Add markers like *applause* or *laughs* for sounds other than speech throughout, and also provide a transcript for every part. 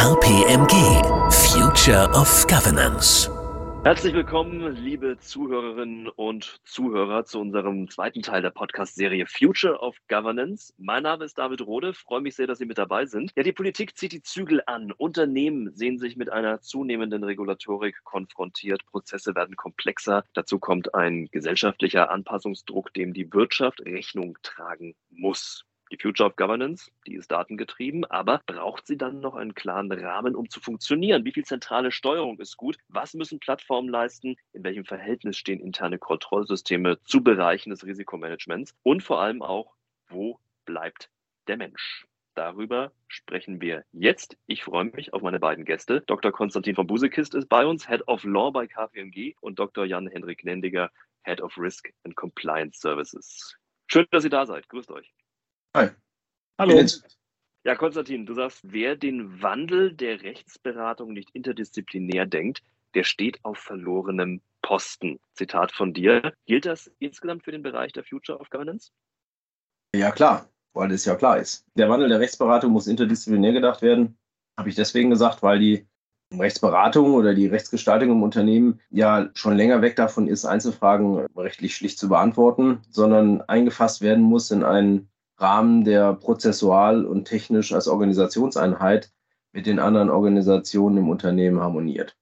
KPMG Future of Governance. Herzlich willkommen, liebe Zuhörerinnen und Zuhörer, zu unserem zweiten Teil der Podcast-Serie Future of Governance. Mein Name ist David Rode, freue mich sehr, dass Sie mit dabei sind. Ja, die Politik zieht die Zügel an. Unternehmen sehen sich mit einer zunehmenden Regulatorik konfrontiert. Prozesse werden komplexer. Dazu kommt ein gesellschaftlicher Anpassungsdruck, dem die Wirtschaft Rechnung tragen muss. Die Future of Governance, die ist datengetrieben, aber braucht sie dann noch einen klaren Rahmen, um zu funktionieren? Wie viel zentrale Steuerung ist gut? Was müssen Plattformen leisten? In welchem Verhältnis stehen interne Kontrollsysteme zu Bereichen des Risikomanagements? Und vor allem auch, wo bleibt der Mensch? Darüber sprechen wir jetzt. Ich freue mich auf meine beiden Gäste. Dr. Konstantin von Busekist ist bei uns, Head of Law bei KPMG und Dr. Jan-Henrik Nendiger, Head of Risk and Compliance Services. Schön, dass ihr da seid. Grüßt euch. Hi. Hallo. Ja, Konstantin, du sagst, wer den Wandel der Rechtsberatung nicht interdisziplinär denkt, der steht auf verlorenem Posten. Zitat von dir. Gilt das insgesamt für den Bereich der Future of Governance? Ja, klar, weil es ja klar ist. Der Wandel der Rechtsberatung muss interdisziplinär gedacht werden. Habe ich deswegen gesagt, weil die Rechtsberatung oder die Rechtsgestaltung im Unternehmen ja schon länger weg davon ist, Einzelfragen rechtlich schlicht zu beantworten, sondern eingefasst werden muss in einen Rahmen, der prozessual und technisch als Organisationseinheit mit den anderen Organisationen im Unternehmen harmoniert.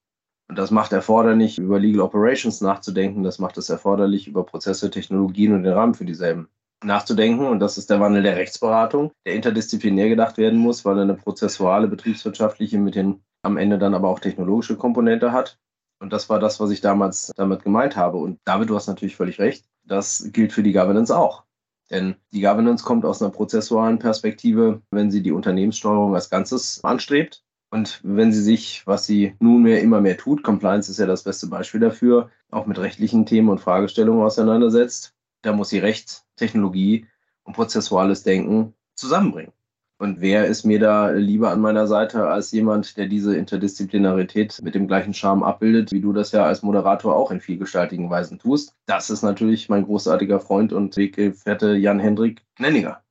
Und das macht erforderlich, über Legal Operations nachzudenken. Das macht es erforderlich, über Prozesse, Technologien und den Rahmen für dieselben nachzudenken. Und das ist der Wandel der Rechtsberatung, der interdisziplinär gedacht werden muss, weil er eine prozessuale, betriebswirtschaftliche mit den am Ende dann aber auch technologische Komponente hat. Und das war das, was ich damals damit gemeint habe. Und David, du hast natürlich völlig recht. Das gilt für die Governance auch. Denn die Governance kommt aus einer prozessualen Perspektive, wenn sie die Unternehmenssteuerung als Ganzes anstrebt. Und wenn sie sich, was sie nunmehr immer mehr tut, Compliance ist ja das beste Beispiel dafür, auch mit rechtlichen Themen und Fragestellungen auseinandersetzt, da muss sie Recht, Technologie und prozessuales Denken zusammenbringen. Und wer ist mir da lieber an meiner Seite als jemand, der diese Interdisziplinarität mit dem gleichen Charme abbildet, wie du das ja als Moderator auch in vielgestaltigen Weisen tust? Das ist natürlich mein großartiger Freund und Weggefährte Jan-Hendrik Nenninger.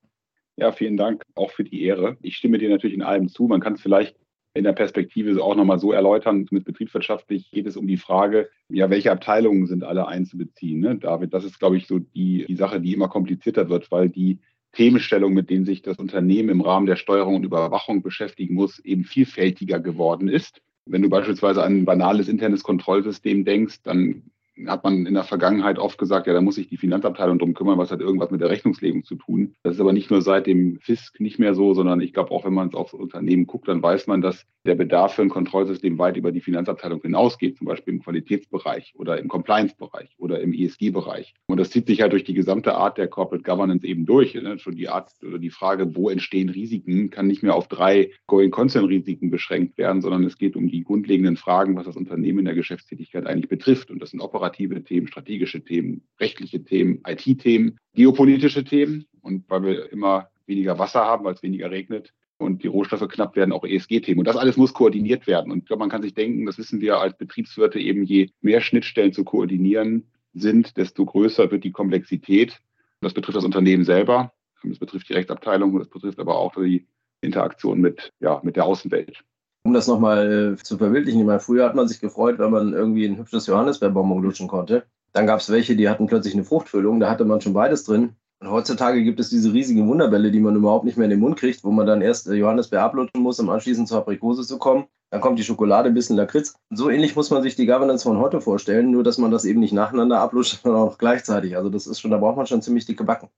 Ja, vielen Dank auch für die Ehre. Ich stimme dir natürlich in allem zu. Man kann es vielleicht in der Perspektive auch nochmal so erläutern. Mit betriebswirtschaftlich geht es um die Frage, ja, welche Abteilungen sind alle einzubeziehen? Ne? David, das ist, glaube ich, so die, die Sache, die immer komplizierter wird, weil die Themenstellung, mit denen sich das Unternehmen im Rahmen der Steuerung und Überwachung beschäftigen muss, eben vielfältiger geworden ist. Wenn du beispielsweise an ein banales internes Kontrollsystem denkst, dann hat man in der Vergangenheit oft gesagt, ja, da muss sich die Finanzabteilung drum kümmern, was hat irgendwas mit der Rechnungslegung zu tun. Das ist aber nicht nur seit dem FISK nicht mehr so, sondern ich glaube auch, wenn man es aufs Unternehmen guckt, dann weiß man, dass der Bedarf für ein Kontrollsystem weit über die Finanzabteilung hinausgeht, zum Beispiel im Qualitätsbereich oder im Compliance-Bereich oder im ESG-Bereich. Und das zieht sich halt durch die gesamte Art der Corporate Governance eben durch. Ne? Schon die Art oder die Frage, wo entstehen Risiken, kann nicht mehr auf drei Going-Concern-Risiken beschränkt werden, sondern es geht um die grundlegenden Fragen, was das Unternehmen in der Geschäftstätigkeit eigentlich betrifft. Und das sind operative operative Themen, strategische Themen, rechtliche Themen, IT-Themen, geopolitische Themen. Und weil wir immer weniger Wasser haben, weil es weniger regnet und die Rohstoffe knapp werden, auch ESG-Themen. Und das alles muss koordiniert werden. Und ich glaube, man kann sich denken, das wissen wir als Betriebswirte eben, je mehr Schnittstellen zu koordinieren sind, desto größer wird die Komplexität. Das betrifft das Unternehmen selber, das betrifft die Rechtsabteilung, das betrifft aber auch die Interaktion mit, ja, mit der Außenwelt. Um das nochmal äh, zu verwirklichen, ich meine, früher hat man sich gefreut, wenn man irgendwie ein hübsches Johannisbeerbonbon lutschen konnte. Dann gab es welche, die hatten plötzlich eine Fruchtfüllung, da hatte man schon beides drin. Und heutzutage gibt es diese riesigen Wunderbälle, die man überhaupt nicht mehr in den Mund kriegt, wo man dann erst äh, Johannisbeer ablutschen muss, um anschließend zur Aprikose zu kommen. Dann kommt die Schokolade, ein bisschen Lakritz. So ähnlich muss man sich die Governance von heute vorstellen, nur dass man das eben nicht nacheinander ablutscht, *laughs* sondern auch gleichzeitig. Also das ist schon, da braucht man schon ziemlich dicke Backen.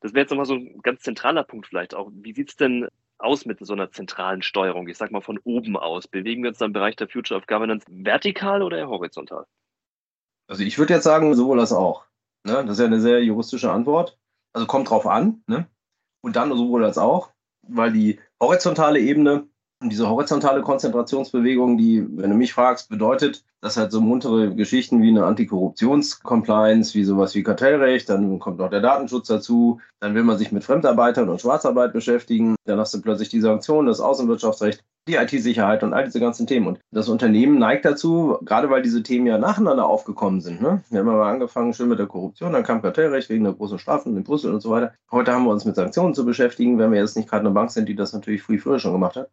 Das wäre jetzt nochmal so ein ganz zentraler Punkt vielleicht auch. Wie sieht es denn aus mit so einer zentralen Steuerung? Ich sag mal von oben aus. Bewegen wir uns dann im Bereich der Future of Governance vertikal oder eher horizontal? Also ich würde jetzt sagen, sowohl als auch. Ne? Das ist ja eine sehr juristische Antwort. Also kommt drauf an. Ne? Und dann sowohl als auch, weil die horizontale Ebene und diese horizontale Konzentrationsbewegung, die, wenn du mich fragst, bedeutet, dass halt so muntere Geschichten wie eine Antikorruptionscompliance, wie sowas wie Kartellrecht, dann kommt noch der Datenschutz dazu, dann will man sich mit Fremdarbeitern und Schwarzarbeit beschäftigen, dann hast du plötzlich die Sanktionen, das Außenwirtschaftsrecht, die IT-Sicherheit und all diese ganzen Themen. Und das Unternehmen neigt dazu, gerade weil diese Themen ja nacheinander aufgekommen sind. Ne? Wir haben aber angefangen schön mit der Korruption, dann kam Kartellrecht wegen der großen Strafen in Brüssel und so weiter. Heute haben wir uns mit Sanktionen zu beschäftigen, wenn wir jetzt nicht gerade eine Bank sind, die das natürlich früh früher schon gemacht hat.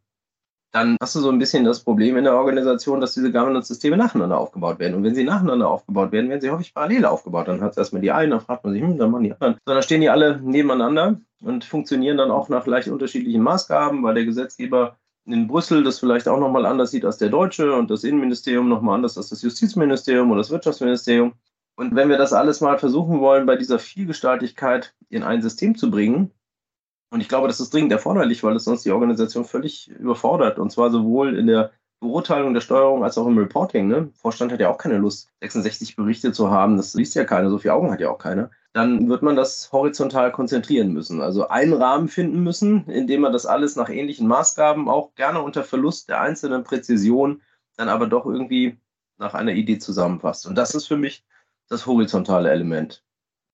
Dann hast du so ein bisschen das Problem in der Organisation, dass diese Governance-Systeme nacheinander aufgebaut werden. Und wenn sie nacheinander aufgebaut werden, werden sie häufig parallel aufgebaut. Dann hat es erstmal die einen, dann fragt man sich, hm, dann machen die anderen. Sondern stehen die alle nebeneinander und funktionieren dann auch nach leicht unterschiedlichen Maßgaben, weil der Gesetzgeber in Brüssel das vielleicht auch nochmal anders sieht als der Deutsche und das Innenministerium nochmal anders als das Justizministerium oder das Wirtschaftsministerium. Und wenn wir das alles mal versuchen wollen, bei dieser Vielgestaltigkeit in ein System zu bringen, und ich glaube, das ist dringend erforderlich, weil es sonst die Organisation völlig überfordert. Und zwar sowohl in der Beurteilung der Steuerung als auch im Reporting. Ne? Vorstand hat ja auch keine Lust, 66 Berichte zu haben. Das liest ja keiner, so viele Augen hat ja auch keiner. Dann wird man das horizontal konzentrieren müssen. Also einen Rahmen finden müssen, in dem man das alles nach ähnlichen Maßgaben, auch gerne unter Verlust der einzelnen Präzision, dann aber doch irgendwie nach einer Idee zusammenfasst. Und das ist für mich das horizontale Element.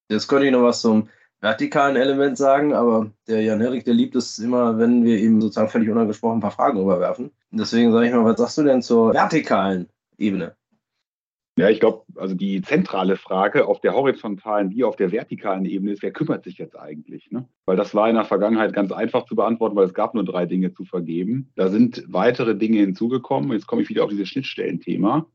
Jetzt könnte ich noch was zum vertikalen Element sagen, aber der Jan Herrik, der liebt es immer, wenn wir ihm sozusagen völlig unangesprochen ein paar Fragen überwerfen. deswegen sage ich mal, was sagst du denn zur vertikalen Ebene? Ja, ich glaube, also die zentrale Frage auf der horizontalen wie auf der vertikalen Ebene ist, wer kümmert sich jetzt eigentlich? Ne? Weil das war in der Vergangenheit ganz einfach zu beantworten, weil es gab nur drei Dinge zu vergeben. Da sind weitere Dinge hinzugekommen. Jetzt komme ich wieder auf dieses Schnittstellenthema.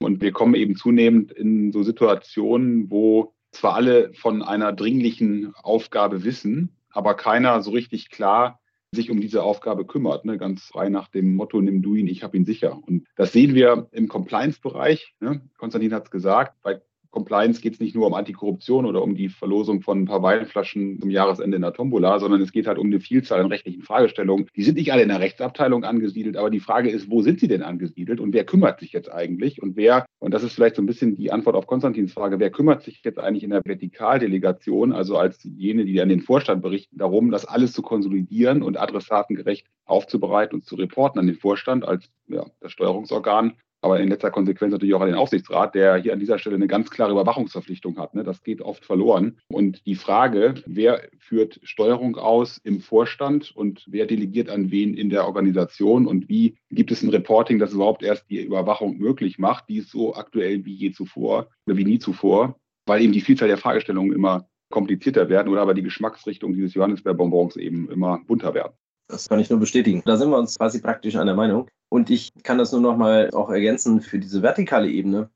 Und wir kommen eben zunehmend in so Situationen, wo zwar alle von einer dringlichen Aufgabe wissen, aber keiner so richtig klar sich um diese Aufgabe kümmert, ne? ganz frei nach dem Motto, nimm du ihn, ich habe ihn sicher. Und das sehen wir im Compliance-Bereich. Ne? Konstantin hat es gesagt, bei Compliance geht es nicht nur um Antikorruption oder um die Verlosung von ein paar Weinflaschen zum Jahresende in der Tombola, sondern es geht halt um eine Vielzahl an rechtlichen Fragestellungen. Die sind nicht alle in der Rechtsabteilung angesiedelt, aber die Frage ist, wo sind sie denn angesiedelt und wer kümmert sich jetzt eigentlich und wer, und das ist vielleicht so ein bisschen die Antwort auf Konstantins Frage, wer kümmert sich jetzt eigentlich in der Vertikaldelegation, also als jene, die an den Vorstand berichten, darum, das alles zu konsolidieren und adressatengerecht aufzubereiten und zu reporten an den Vorstand als ja, das Steuerungsorgan aber in letzter Konsequenz natürlich auch an den Aufsichtsrat, der hier an dieser Stelle eine ganz klare Überwachungsverpflichtung hat. Ne? Das geht oft verloren. Und die Frage, wer führt Steuerung aus im Vorstand und wer delegiert an wen in der Organisation und wie gibt es ein Reporting, das überhaupt erst die Überwachung möglich macht, die ist so aktuell wie je zuvor oder wie nie zuvor, weil eben die Vielzahl der Fragestellungen immer komplizierter werden oder aber die Geschmacksrichtung dieses Johannisbeerbonbons eben immer bunter werden. Das kann ich nur bestätigen. Da sind wir uns quasi praktisch einer Meinung. Und ich kann das nur noch mal auch ergänzen für diese vertikale Ebene.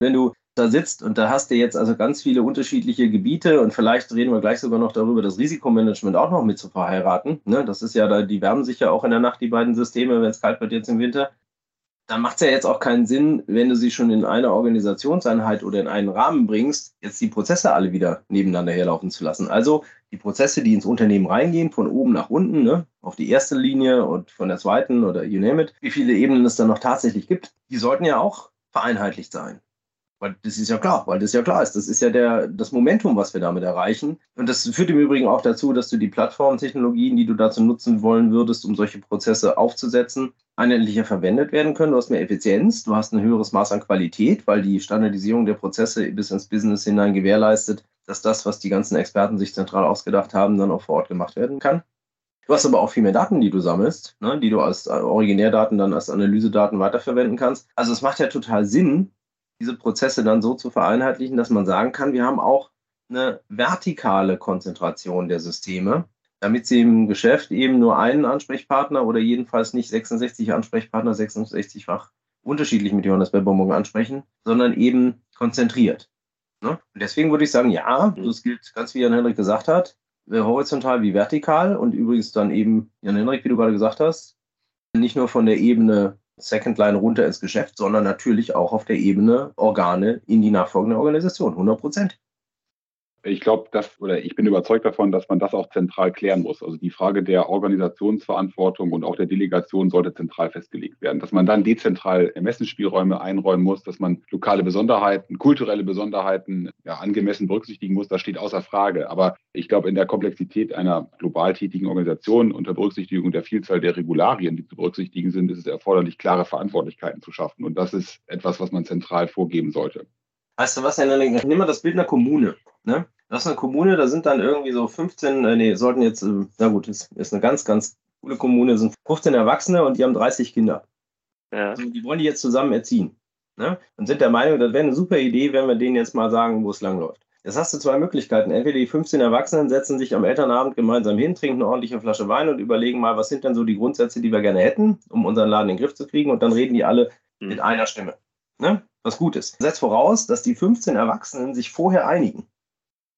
Wenn du da sitzt und da hast du jetzt also ganz viele unterschiedliche Gebiete und vielleicht reden wir gleich sogar noch darüber, das Risikomanagement auch noch mit zu verheiraten. Ne? Das ist ja da, die wärmen sich ja auch in der Nacht, die beiden Systeme, wenn es kalt wird jetzt im Winter dann macht es ja jetzt auch keinen Sinn, wenn du sie schon in eine Organisationseinheit oder in einen Rahmen bringst, jetzt die Prozesse alle wieder nebeneinander herlaufen zu lassen. Also die Prozesse, die ins Unternehmen reingehen, von oben nach unten, ne, auf die erste Linie und von der zweiten oder you name it, wie viele Ebenen es dann noch tatsächlich gibt, die sollten ja auch vereinheitlicht sein. Weil das ist ja klar, weil das ja klar ist. Das ist ja der, das Momentum, was wir damit erreichen. Und das führt im Übrigen auch dazu, dass du die Plattformtechnologien, die du dazu nutzen wollen würdest, um solche Prozesse aufzusetzen, einheitlicher verwendet werden können. Du hast mehr Effizienz, du hast ein höheres Maß an Qualität, weil die Standardisierung der Prozesse bis ins Business hinein gewährleistet, dass das, was die ganzen Experten sich zentral ausgedacht haben, dann auch vor Ort gemacht werden kann. Du hast aber auch viel mehr Daten, die du sammelst, ne, die du als Originärdaten dann als Analysedaten weiterverwenden kannst. Also es macht ja total Sinn, diese Prozesse dann so zu vereinheitlichen, dass man sagen kann, wir haben auch eine vertikale Konzentration der Systeme, damit sie im Geschäft eben nur einen Ansprechpartner oder jedenfalls nicht 66 Ansprechpartner 66-fach unterschiedlich mit Johannes Bellbonbon ansprechen, sondern eben konzentriert. Ne? Und deswegen würde ich sagen, ja, mhm. das gilt ganz wie Jan Henrik gesagt hat, horizontal wie vertikal und übrigens dann eben, Jan Henrik, wie du gerade gesagt hast, nicht nur von der Ebene Second Line runter ins Geschäft, sondern natürlich auch auf der Ebene Organe in die nachfolgende Organisation, 100 Prozent ich glaube, dass, oder ich bin überzeugt davon, dass man das auch zentral klären muss. Also die Frage der Organisationsverantwortung und auch der Delegation sollte zentral festgelegt werden. Dass man dann dezentral Ermessensspielräume einräumen muss, dass man lokale Besonderheiten, kulturelle Besonderheiten ja, angemessen berücksichtigen muss, das steht außer Frage. Aber ich glaube, in der Komplexität einer global tätigen Organisation unter Berücksichtigung der Vielzahl der Regularien, die zu berücksichtigen sind, ist es erforderlich, klare Verantwortlichkeiten zu schaffen. Und das ist etwas, was man zentral vorgeben sollte. Weißt du was? Nimm mal das Bild einer Kommune. Ne? Das ist eine Kommune, da sind dann irgendwie so 15, äh, nee, sollten jetzt, äh, na gut, das ist eine ganz, ganz coole Kommune, sind 15 Erwachsene und die haben 30 Kinder. Ja. Also die wollen die jetzt zusammen erziehen. Ne? Und sind der Meinung, das wäre eine super Idee, wenn wir denen jetzt mal sagen, wo es langläuft. Jetzt hast du zwei Möglichkeiten. Entweder die 15 Erwachsenen setzen sich am Elternabend gemeinsam hin, trinken eine ordentliche Flasche Wein und überlegen mal, was sind denn so die Grundsätze, die wir gerne hätten, um unseren Laden in den Griff zu kriegen. Und dann reden die alle mhm. mit einer Stimme. Ne? Was gut ist. Setzt voraus, dass die 15 Erwachsenen sich vorher einigen.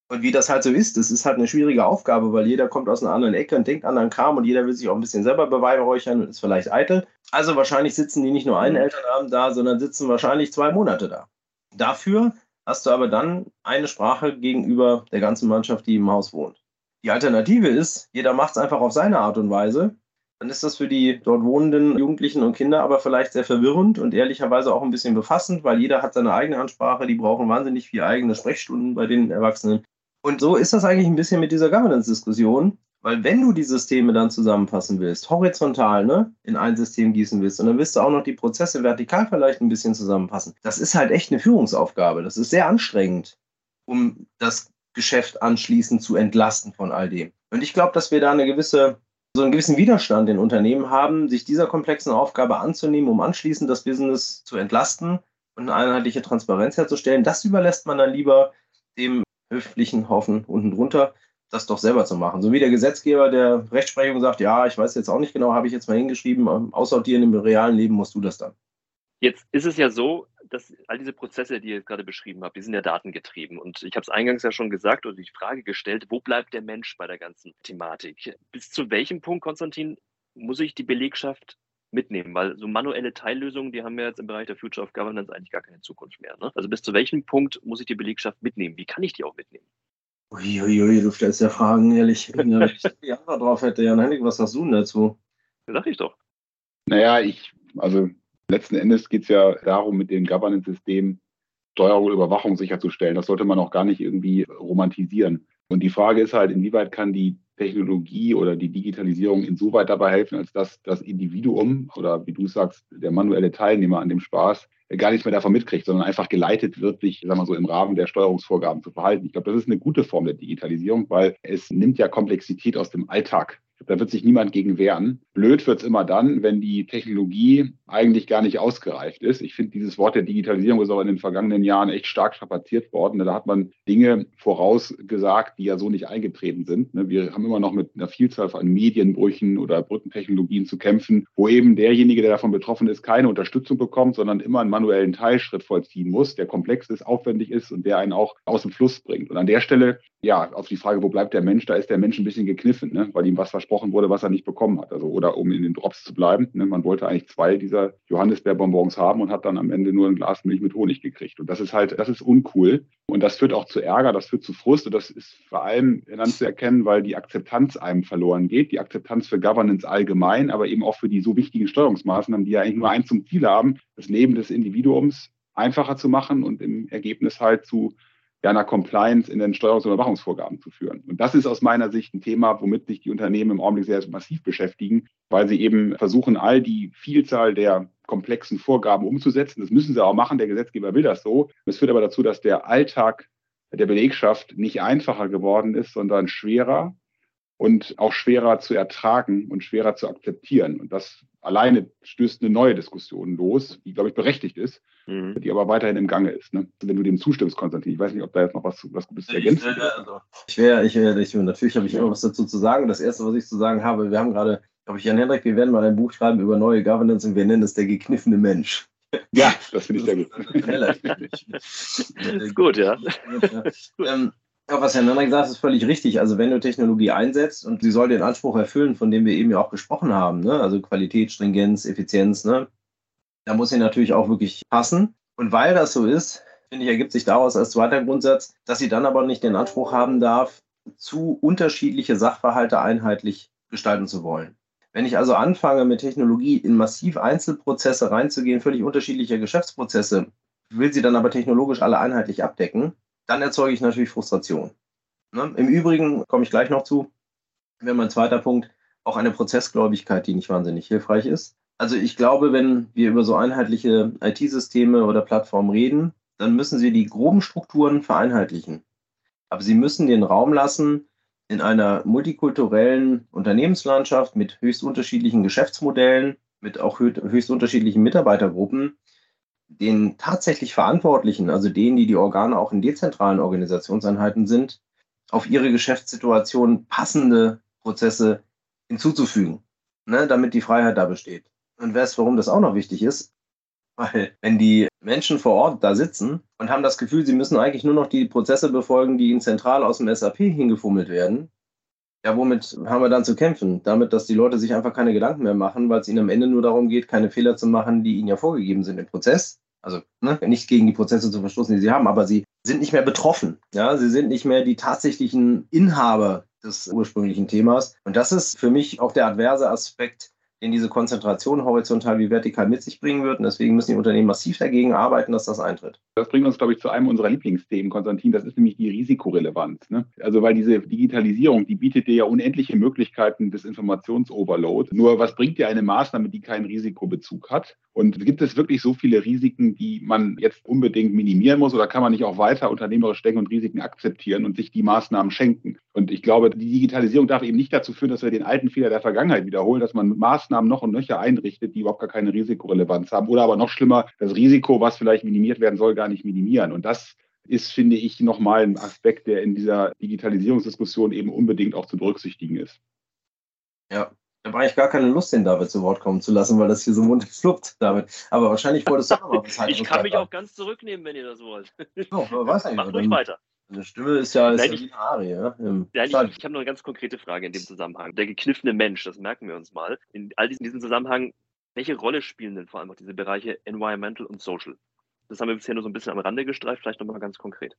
Und wie das halt so ist, das ist halt eine schwierige Aufgabe, weil jeder kommt aus einer anderen Ecke und denkt anderen Kram und jeder will sich auch ein bisschen selber beweihräuchern und ist vielleicht eitel. Also wahrscheinlich sitzen die nicht nur einen mhm. Elternabend da, sondern sitzen wahrscheinlich zwei Monate da. Dafür hast du aber dann eine Sprache gegenüber der ganzen Mannschaft, die im Haus wohnt. Die Alternative ist, jeder macht es einfach auf seine Art und Weise. Dann ist das für die dort wohnenden Jugendlichen und Kinder aber vielleicht sehr verwirrend und ehrlicherweise auch ein bisschen befassend, weil jeder hat seine eigene Ansprache, die brauchen wahnsinnig viel eigene Sprechstunden bei den Erwachsenen. Und so ist das eigentlich ein bisschen mit dieser Governance-Diskussion. Weil wenn du die Systeme dann zusammenfassen willst, horizontal ne, in ein System gießen willst, und dann willst du auch noch die Prozesse vertikal vielleicht ein bisschen zusammenfassen, das ist halt echt eine Führungsaufgabe. Das ist sehr anstrengend, um das Geschäft anschließend zu entlasten von all dem. Und ich glaube, dass wir da eine gewisse, so einen gewissen Widerstand in Unternehmen haben, sich dieser komplexen Aufgabe anzunehmen, um anschließend das Business zu entlasten und eine einheitliche Transparenz herzustellen. Das überlässt man dann lieber dem höflichen Haufen unten drunter das doch selber zu machen. So wie der Gesetzgeber der Rechtsprechung sagt, ja, ich weiß jetzt auch nicht genau, habe ich jetzt mal hingeschrieben, ähm, aussortieren im realen Leben musst du das dann. Jetzt ist es ja so, dass all diese Prozesse, die ihr gerade beschrieben habt, die sind ja datengetrieben. Und ich habe es eingangs ja schon gesagt oder die Frage gestellt, wo bleibt der Mensch bei der ganzen Thematik? Bis zu welchem Punkt, Konstantin, muss ich die Belegschaft mitnehmen? Weil so manuelle Teillösungen, die haben wir jetzt im Bereich der Future of Governance eigentlich gar keine Zukunft mehr. Ne? Also bis zu welchem Punkt muss ich die Belegschaft mitnehmen? Wie kann ich die auch mitnehmen? Uiuiui, du stellst ja Fragen, ehrlich. Wenn ich *laughs* die Antwort drauf hätte, Jan Hennig, was sagst du denn dazu? Sag ich doch. Naja, ich, also letzten Endes geht es ja darum, mit dem Governance-System Steuerung und Überwachung sicherzustellen. Das sollte man auch gar nicht irgendwie romantisieren. Und die Frage ist halt, inwieweit kann die Technologie oder die Digitalisierung insoweit dabei helfen, als dass das Individuum oder wie du sagst, der manuelle Teilnehmer an dem Spaß gar nichts mehr davon mitkriegt, sondern einfach geleitet wird, sich, sagen wir so, im Rahmen der Steuerungsvorgaben zu verhalten. Ich glaube, das ist eine gute Form der Digitalisierung, weil es nimmt ja Komplexität aus dem Alltag da wird sich niemand gegen wehren. Blöd wird es immer dann, wenn die Technologie eigentlich gar nicht ausgereift ist. Ich finde, dieses Wort der Digitalisierung ist auch in den vergangenen Jahren echt stark strapaziert worden. Da hat man Dinge vorausgesagt, die ja so nicht eingetreten sind. Ne, wir haben immer noch mit einer Vielzahl von Medienbrüchen oder Brückentechnologien zu kämpfen, wo eben derjenige, der davon betroffen ist, keine Unterstützung bekommt, sondern immer einen manuellen Teilschritt vollziehen muss, der komplex ist, aufwendig ist und der einen auch aus dem Fluss bringt. Und an der Stelle, ja, auf die Frage, wo bleibt der Mensch, da ist der Mensch ein bisschen gekniffen, ne, weil ihm was versprochen wurde, was er nicht bekommen hat. Also, oder um in den Drops zu bleiben. Ne, man wollte eigentlich zwei dieser Johannisbeerbonbons haben und hat dann am Ende nur ein Glas Milch mit Honig gekriegt. Und das ist halt, das ist uncool. Und das führt auch zu Ärger, das führt zu Frust. Und das ist vor allem dann zu erkennen, weil die Akzeptanz einem verloren geht. Die Akzeptanz für Governance allgemein, aber eben auch für die so wichtigen Steuerungsmaßnahmen, die ja eigentlich nur eins zum Ziel haben, das Leben des Individuums einfacher zu machen und im Ergebnis halt zu ja, einer Compliance in den Steuerungs- und Überwachungsvorgaben zu führen. Und das ist aus meiner Sicht ein Thema, womit sich die Unternehmen im Augenblick sehr massiv beschäftigen, weil sie eben versuchen, all die Vielzahl der komplexen Vorgaben umzusetzen. Das müssen sie auch machen. Der Gesetzgeber will das so. Das führt aber dazu, dass der Alltag der Belegschaft nicht einfacher geworden ist, sondern schwerer und auch schwerer zu ertragen und schwerer zu akzeptieren. Und das alleine stößt eine neue Diskussion los, die, glaube ich, berechtigt ist, mhm. die aber weiterhin im Gange ist. Ne? Wenn du dem zustimmst, Konstantin, ich weiß nicht, ob da jetzt noch was, was Gutes zu ergänzen ist. Also, ich wäre, ich, ich, natürlich habe ich immer was dazu zu sagen. Das Erste, was ich zu sagen habe, wir haben gerade, glaube ich, Jan Hendrik, wir werden mal ein Buch schreiben über neue Governance und wir nennen es der gekniffene Mensch. Ja, das finde ich sehr gut. ist gut, ja. *laughs* ja. Ähm, ja, was Herr Nanner gesagt hat, ist völlig richtig. Also wenn du Technologie einsetzt und sie soll den Anspruch erfüllen, von dem wir eben ja auch gesprochen haben, ne? also Qualität, Stringenz, Effizienz, ne? da muss sie natürlich auch wirklich passen. Und weil das so ist, finde ich, ergibt sich daraus als zweiter Grundsatz, dass sie dann aber nicht den Anspruch haben darf, zu unterschiedliche Sachverhalte einheitlich gestalten zu wollen. Wenn ich also anfange, mit Technologie in massiv Einzelprozesse reinzugehen, völlig unterschiedliche Geschäftsprozesse, will sie dann aber technologisch alle einheitlich abdecken, dann erzeuge ich natürlich Frustration. Ne? Im Übrigen komme ich gleich noch zu, wäre mein zweiter Punkt, auch eine Prozessgläubigkeit, die nicht wahnsinnig hilfreich ist. Also ich glaube, wenn wir über so einheitliche IT-Systeme oder Plattformen reden, dann müssen sie die groben Strukturen vereinheitlichen. Aber sie müssen den Raum lassen, in einer multikulturellen Unternehmenslandschaft mit höchst unterschiedlichen Geschäftsmodellen, mit auch höchst unterschiedlichen Mitarbeitergruppen, den tatsächlich Verantwortlichen, also denen, die die Organe auch in dezentralen Organisationseinheiten sind, auf ihre Geschäftssituation passende Prozesse hinzuzufügen, ne, damit die Freiheit da besteht. Und weißt, warum das auch noch wichtig ist? Weil wenn die Menschen vor Ort da sitzen und haben das Gefühl, sie müssen eigentlich nur noch die Prozesse befolgen, die ihnen zentral aus dem SAP hingefummelt werden, ja, womit haben wir dann zu kämpfen? Damit, dass die Leute sich einfach keine Gedanken mehr machen, weil es ihnen am Ende nur darum geht, keine Fehler zu machen, die ihnen ja vorgegeben sind im Prozess. Also ne, nicht gegen die Prozesse zu verstoßen, die sie haben, aber sie sind nicht mehr betroffen. Ja, sie sind nicht mehr die tatsächlichen Inhaber des ursprünglichen Themas. Und das ist für mich auch der adverse Aspekt den diese Konzentration horizontal wie vertikal mit sich bringen wird. Und deswegen müssen die Unternehmen massiv dagegen arbeiten, dass das eintritt. Das bringt uns, glaube ich, zu einem unserer Lieblingsthemen, Konstantin. Das ist nämlich die Risikorelevanz. Ne? Also, weil diese Digitalisierung, die bietet dir ja unendliche Möglichkeiten des Informationsoverloads. Nur, was bringt dir eine Maßnahme, die keinen Risikobezug hat? Und gibt es wirklich so viele Risiken, die man jetzt unbedingt minimieren muss? Oder kann man nicht auch weiter unternehmerisch denken und Risiken akzeptieren und sich die Maßnahmen schenken? Und ich glaube, die Digitalisierung darf eben nicht dazu führen, dass wir den alten Fehler der Vergangenheit wiederholen, dass man Maßnahmen noch und nöcher einrichtet, die überhaupt gar keine Risikorelevanz haben. Oder aber noch schlimmer, das Risiko, was vielleicht minimiert werden soll, gar nicht minimieren. Und das ist, finde ich, nochmal ein Aspekt, der in dieser Digitalisierungsdiskussion eben unbedingt auch zu berücksichtigen ist. Ja, da war ich gar keine Lust, den David zu Wort kommen zu lassen, weil das hier so munter fluppt, David. Aber wahrscheinlich wolltest du noch mal was Ich kann mich auch ganz zurücknehmen, wenn ihr das wollt. Oh, weiß nicht, Macht ruhig weiter. Eine Stimme ist ja, ist Nein, ich, Arie, ja, ja ich, ich habe noch eine ganz konkrete Frage in dem Zusammenhang. Der gekniffene Mensch, das merken wir uns mal. In all diesem, diesem Zusammenhang, welche Rolle spielen denn vor allem auch diese Bereiche Environmental und Social? Das haben wir bisher nur so ein bisschen am Rande gestreift, vielleicht nochmal ganz konkret.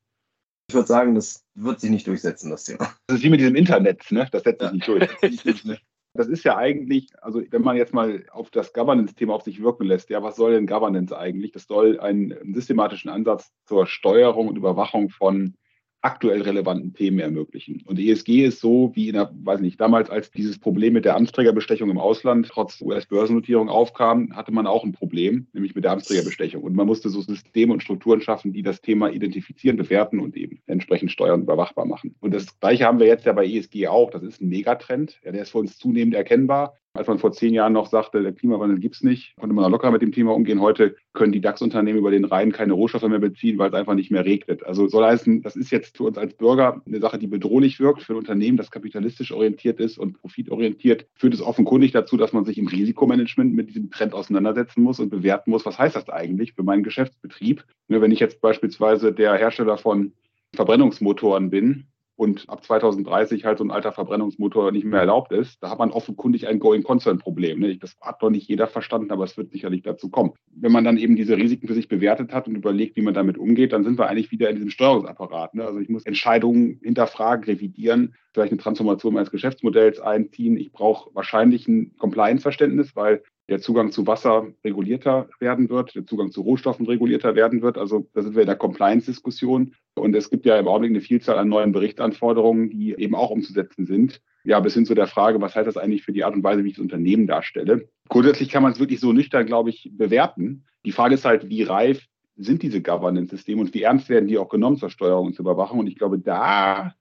Ich würde sagen, das wird sich nicht durchsetzen, das Thema. Das ist wie mit diesem Internet, ne? Das setzt sich nicht durch. Das ist ja eigentlich, also wenn man jetzt mal auf das Governance-Thema auf sich wirken lässt, ja, was soll denn Governance eigentlich? Das soll einen systematischen Ansatz zur Steuerung und Überwachung von aktuell relevanten Themen ermöglichen. Und ESG ist so, wie in der, weiß nicht, damals, als dieses Problem mit der Amtsträgerbestechung im Ausland trotz US-Börsennotierung aufkam, hatte man auch ein Problem, nämlich mit der Amtsträgerbestechung. Und man musste so Systeme und Strukturen schaffen, die das Thema identifizieren, bewerten und eben entsprechend steuern und überwachbar machen. Und das Gleiche haben wir jetzt ja bei ESG auch. Das ist ein Megatrend. Ja, der ist für uns zunehmend erkennbar. Als man vor zehn Jahren noch sagte, der Klimawandel gibt es nicht, konnte man locker mit dem Thema umgehen. Heute können die DAX-Unternehmen über den Rhein keine Rohstoffe mehr beziehen, weil es einfach nicht mehr regnet. Also soll heißen, das ist jetzt für uns als Bürger eine Sache, die bedrohlich wirkt. Für ein Unternehmen, das kapitalistisch orientiert ist und profitorientiert, führt es offenkundig dazu, dass man sich im Risikomanagement mit diesem Trend auseinandersetzen muss und bewerten muss, was heißt das eigentlich für meinen Geschäftsbetrieb. Wenn ich jetzt beispielsweise der Hersteller von Verbrennungsmotoren bin und ab 2030 halt so ein alter Verbrennungsmotor nicht mehr erlaubt ist, da hat man offenkundig ein Going-Concern-Problem. Ne? Das hat noch nicht jeder verstanden, aber es wird sicherlich dazu kommen. Wenn man dann eben diese Risiken für sich bewertet hat und überlegt, wie man damit umgeht, dann sind wir eigentlich wieder in diesem Steuerungsapparat. Ne? Also ich muss Entscheidungen hinterfragen, revidieren, vielleicht eine Transformation meines Geschäftsmodells einziehen. Ich brauche wahrscheinlich ein Compliance-Verständnis, weil der Zugang zu Wasser regulierter werden wird, der Zugang zu Rohstoffen regulierter werden wird. Also da sind wir in der Compliance-Diskussion. Und es gibt ja im Augenblick eine Vielzahl an neuen Berichtsanforderungen, die eben auch umzusetzen sind. Ja, bis hin zu der Frage, was heißt das eigentlich für die Art und Weise, wie ich das Unternehmen darstelle? Grundsätzlich kann man es wirklich so nüchtern, glaube ich, bewerten. Die Frage ist halt, wie reif sind diese Governance-Systeme und wie ernst werden die auch genommen zur Steuerung und zur Überwachung? Und ich glaube, da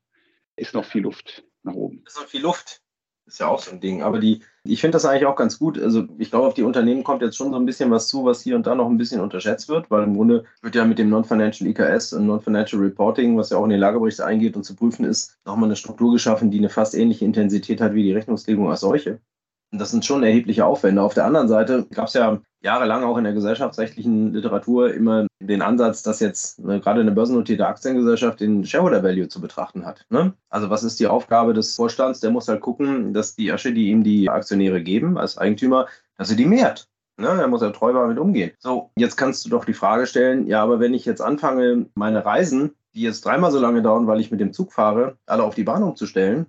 ist noch viel Luft nach oben. Ist noch viel Luft. Ist ja auch so ein Ding. Aber die, ich finde das eigentlich auch ganz gut. Also ich glaube, auf die Unternehmen kommt jetzt schon so ein bisschen was zu, was hier und da noch ein bisschen unterschätzt wird, weil im Grunde wird ja mit dem Non-Financial IKS und Non-Financial Reporting, was ja auch in den Lagerbericht eingeht und zu prüfen ist, nochmal eine Struktur geschaffen, die eine fast ähnliche Intensität hat wie die Rechnungslegung als solche. Das sind schon erhebliche Aufwände. Auf der anderen Seite gab es ja jahrelang auch in der gesellschaftsrechtlichen Literatur immer den Ansatz, dass jetzt ne, gerade eine börsennotierte Aktiengesellschaft den Shareholder Value zu betrachten hat. Ne? Also was ist die Aufgabe des Vorstands? Der muss halt gucken, dass die Asche, die ihm die Aktionäre geben als Eigentümer, dass er die mehrt. Ne? Er muss ja treu damit umgehen. So, jetzt kannst du doch die Frage stellen, ja, aber wenn ich jetzt anfange, meine Reisen, die jetzt dreimal so lange dauern, weil ich mit dem Zug fahre, alle auf die Bahn umzustellen,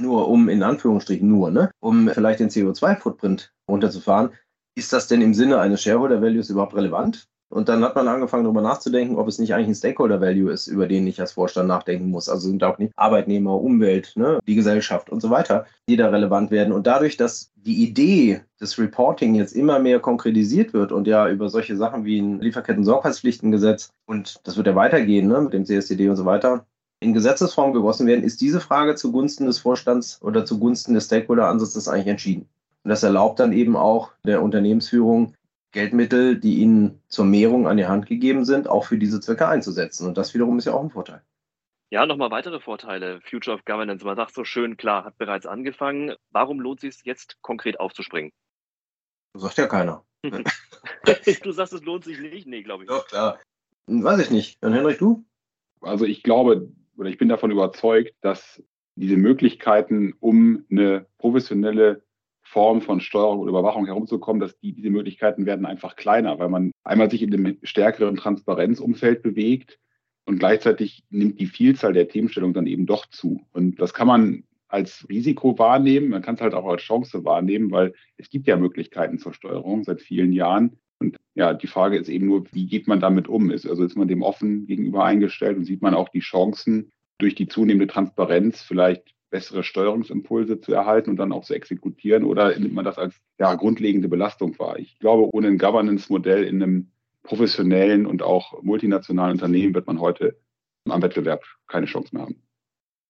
nur um in Anführungsstrichen nur, ne, um vielleicht den CO2-Footprint runterzufahren, ist das denn im Sinne eines Shareholder Values überhaupt relevant? Und dann hat man angefangen, darüber nachzudenken, ob es nicht eigentlich ein Stakeholder Value ist, über den ich als Vorstand nachdenken muss. Also sind auch nicht Arbeitnehmer, Umwelt, ne, die Gesellschaft und so weiter, die da relevant werden. Und dadurch, dass die Idee des Reporting jetzt immer mehr konkretisiert wird und ja über solche Sachen wie ein Lieferketten-Sorgfaltspflichtengesetz und das wird ja weitergehen ne, mit dem CSDD und so weiter, in Gesetzesform gegossen werden, ist diese Frage zugunsten des Vorstands oder zugunsten des Stakeholder-Ansatzes eigentlich entschieden. Und das erlaubt dann eben auch der Unternehmensführung, Geldmittel, die ihnen zur Mehrung an die Hand gegeben sind, auch für diese Zwecke einzusetzen. Und das wiederum ist ja auch ein Vorteil. Ja, nochmal weitere Vorteile. Future of Governance, man sagt so schön, klar, hat bereits angefangen. Warum lohnt es sich jetzt konkret aufzuspringen? Das sagt ja keiner. *laughs* du sagst, es lohnt sich nicht? Nee, glaube ich. Doch, klar. Weiß ich nicht. Dann Henrik, du? Also ich glaube oder ich bin davon überzeugt, dass diese Möglichkeiten, um eine professionelle Form von Steuerung und Überwachung herumzukommen, dass die, diese Möglichkeiten werden einfach kleiner, weil man einmal sich in einem stärkeren Transparenzumfeld bewegt und gleichzeitig nimmt die Vielzahl der Themenstellungen dann eben doch zu. Und das kann man als Risiko wahrnehmen, man kann es halt auch als Chance wahrnehmen, weil es gibt ja Möglichkeiten zur Steuerung seit vielen Jahren. Ja, die Frage ist eben nur, wie geht man damit um? Ist, also ist man dem offen gegenüber eingestellt und sieht man auch die Chancen, durch die zunehmende Transparenz vielleicht bessere Steuerungsimpulse zu erhalten und dann auch zu exekutieren oder nimmt man das als ja, grundlegende Belastung wahr? Ich glaube, ohne ein Governance-Modell in einem professionellen und auch multinationalen Unternehmen wird man heute am Wettbewerb keine Chance mehr haben.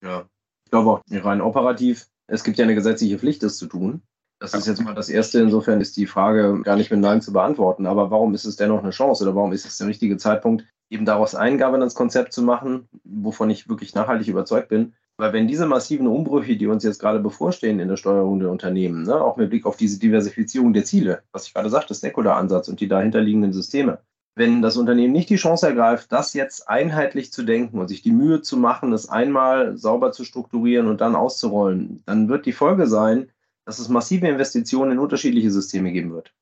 Ja, ich glaube auch rein operativ. Es gibt ja eine gesetzliche Pflicht, das zu tun. Das ist jetzt mal das Erste. Insofern ist die Frage gar nicht mit Nein zu beantworten. Aber warum ist es dennoch eine Chance oder warum ist es der richtige Zeitpunkt, eben daraus ein Governance-Konzept zu machen, wovon ich wirklich nachhaltig überzeugt bin? Weil wenn diese massiven Umbrüche, die uns jetzt gerade bevorstehen in der Steuerung der Unternehmen, ne, auch mit Blick auf diese Diversifizierung der Ziele, was ich gerade sagte, Stakeholder-Ansatz und die dahinterliegenden Systeme, wenn das Unternehmen nicht die Chance ergreift, das jetzt einheitlich zu denken und sich die Mühe zu machen, es einmal sauber zu strukturieren und dann auszurollen, dann wird die Folge sein, dass es massive Investitionen in unterschiedliche Systeme geben wird.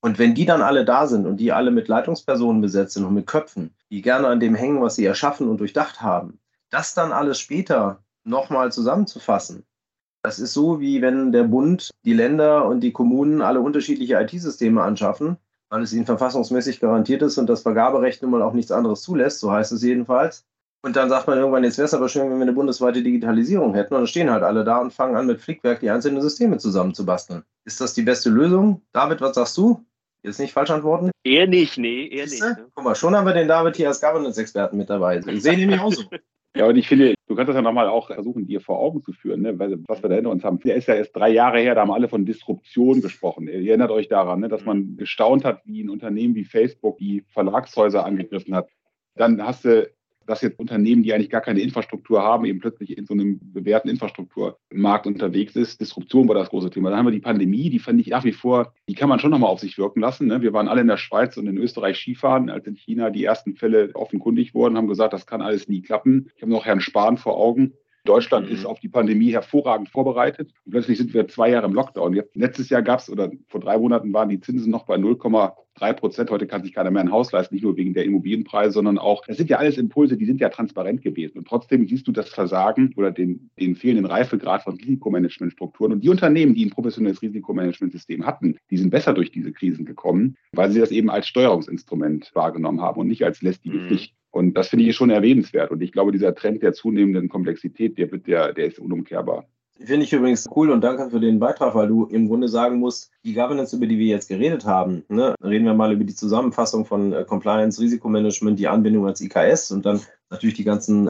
Und wenn die dann alle da sind und die alle mit Leitungspersonen besetzt sind und mit Köpfen, die gerne an dem hängen, was sie erschaffen und durchdacht haben, das dann alles später nochmal zusammenzufassen, das ist so, wie wenn der Bund, die Länder und die Kommunen alle unterschiedliche IT-Systeme anschaffen, weil es ihnen verfassungsmäßig garantiert ist und das Vergaberecht nun mal auch nichts anderes zulässt, so heißt es jedenfalls. Und dann sagt man irgendwann, jetzt wäre es aber schön, wenn wir eine bundesweite Digitalisierung hätten. Und dann stehen halt alle da und fangen an, mit Flickwerk die einzelnen Systeme zusammenzubasteln. Ist das die beste Lösung? David, was sagst du? Jetzt nicht falsch antworten? Eher nicht, nee, eher nicht. Ne? Guck mal, schon haben wir den David hier als Governance-Experten mit dabei. Ich sehe nämlich auch so. Ja, und ich finde, du kannst das ja nochmal auch versuchen, dir vor Augen zu führen, ne? Weil, was wir da hinter uns haben. Der ist ja erst drei Jahre her, da haben alle von Disruption gesprochen. Ihr erinnert euch daran, ne? dass man gestaunt hat, wie ein Unternehmen wie Facebook die Verlagshäuser angegriffen hat. Dann hast du dass jetzt Unternehmen, die eigentlich gar keine Infrastruktur haben, eben plötzlich in so einem bewährten Infrastrukturmarkt unterwegs ist. Disruption war das große Thema. Dann haben wir die Pandemie, die fand ich nach wie vor, die kann man schon nochmal auf sich wirken lassen. Ne? Wir waren alle in der Schweiz und in Österreich Skifahren, als in China die ersten Fälle offenkundig wurden, haben gesagt, das kann alles nie klappen. Ich habe noch Herrn Spahn vor Augen. Deutschland mhm. ist auf die Pandemie hervorragend vorbereitet. Und plötzlich sind wir zwei Jahre im Lockdown. Jetzt, letztes Jahr gab es, oder vor drei Monaten waren die Zinsen noch bei 0,3 Prozent. Heute kann sich keiner mehr ein Haus leisten, nicht nur wegen der Immobilienpreise, sondern auch, das sind ja alles Impulse, die sind ja transparent gewesen. Und trotzdem siehst du das Versagen oder den, den fehlenden Reifegrad von Risikomanagementstrukturen. Und die Unternehmen, die ein professionelles Risikomanagementsystem hatten, die sind besser durch diese Krisen gekommen, weil sie das eben als Steuerungsinstrument wahrgenommen haben und nicht als lästige mhm. Pflicht. Und das finde ich schon erwähnenswert. Und ich glaube, dieser Trend der zunehmenden Komplexität, der, wird, der, der ist unumkehrbar. Finde ich übrigens cool und danke für den Beitrag, weil du im Grunde sagen musst, die Governance, über die wir jetzt geredet haben, ne, reden wir mal über die Zusammenfassung von äh, Compliance, Risikomanagement, die Anbindung als IKS und dann natürlich die ganzen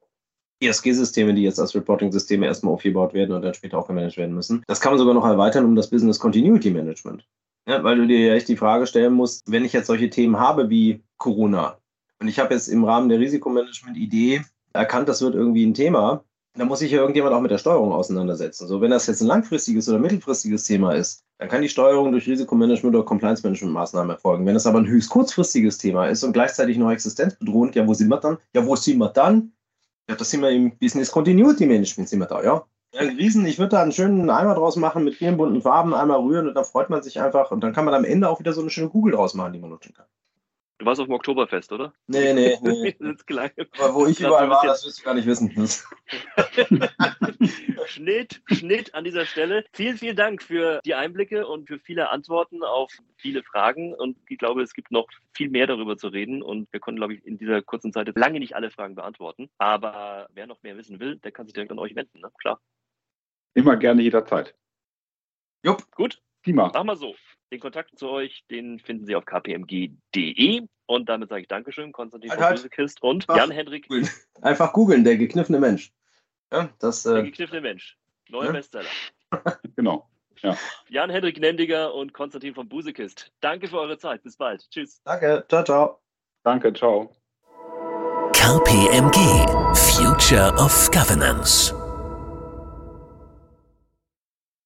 ESG-Systeme, die jetzt als Reporting-Systeme erstmal aufgebaut werden und dann später auch gemanagt werden müssen. Das kann man sogar noch erweitern um das Business Continuity Management. Ja, weil du dir ja echt die Frage stellen musst, wenn ich jetzt solche Themen habe wie Corona, und ich habe jetzt im Rahmen der Risikomanagement-Idee erkannt, das wird irgendwie ein Thema. Da muss sich ja irgendjemand auch mit der Steuerung auseinandersetzen. So, wenn das jetzt ein langfristiges oder mittelfristiges Thema ist, dann kann die Steuerung durch Risikomanagement oder Compliance-Management-Maßnahmen erfolgen. Wenn es aber ein höchst kurzfristiges Thema ist und gleichzeitig noch existenzbedrohend, ja, wo sind wir dann? Ja, wo sind wir dann? Ja, das sind wir im Business Continuity Management, sind wir da, ja. Ja, Riesen, ich würde da einen schönen Eimer draus machen mit vielen bunten Farben, einmal rühren und dann freut man sich einfach und dann kann man am Ende auch wieder so eine schöne Kugel draus machen, die man nutzen kann. Du warst auf dem Oktoberfest, oder? Nee, nee, *laughs* nee. Aber wo ich überall war, das wirst du gar nicht wissen. *laughs* *laughs* Schnitt, Schnitt an dieser Stelle. Vielen, vielen Dank für die Einblicke und für viele Antworten auf viele Fragen. Und ich glaube, es gibt noch viel mehr darüber zu reden. Und wir konnten, glaube ich, in dieser kurzen Zeit lange nicht alle Fragen beantworten. Aber wer noch mehr wissen will, der kann sich direkt an euch wenden, ne? Klar. Immer gerne jederzeit. Jupp. Gut. Prima. Machen wir so. Den Kontakt zu euch, den finden Sie auf kpmg.de. Und damit sage ich Dankeschön, Konstantin halt, halt. Kist und Jan-Hendrik. Einfach googeln, der gekniffene Mensch. Ja, das, äh, der gekniffene Mensch. Neuer ja? Bestseller. *laughs* genau. Ja. Jan-Hendrik Nendiger und Konstantin von Busekist. Danke für eure Zeit. Bis bald. Tschüss. Danke. Ciao, ciao. Danke, ciao. KPMG Future of Governance.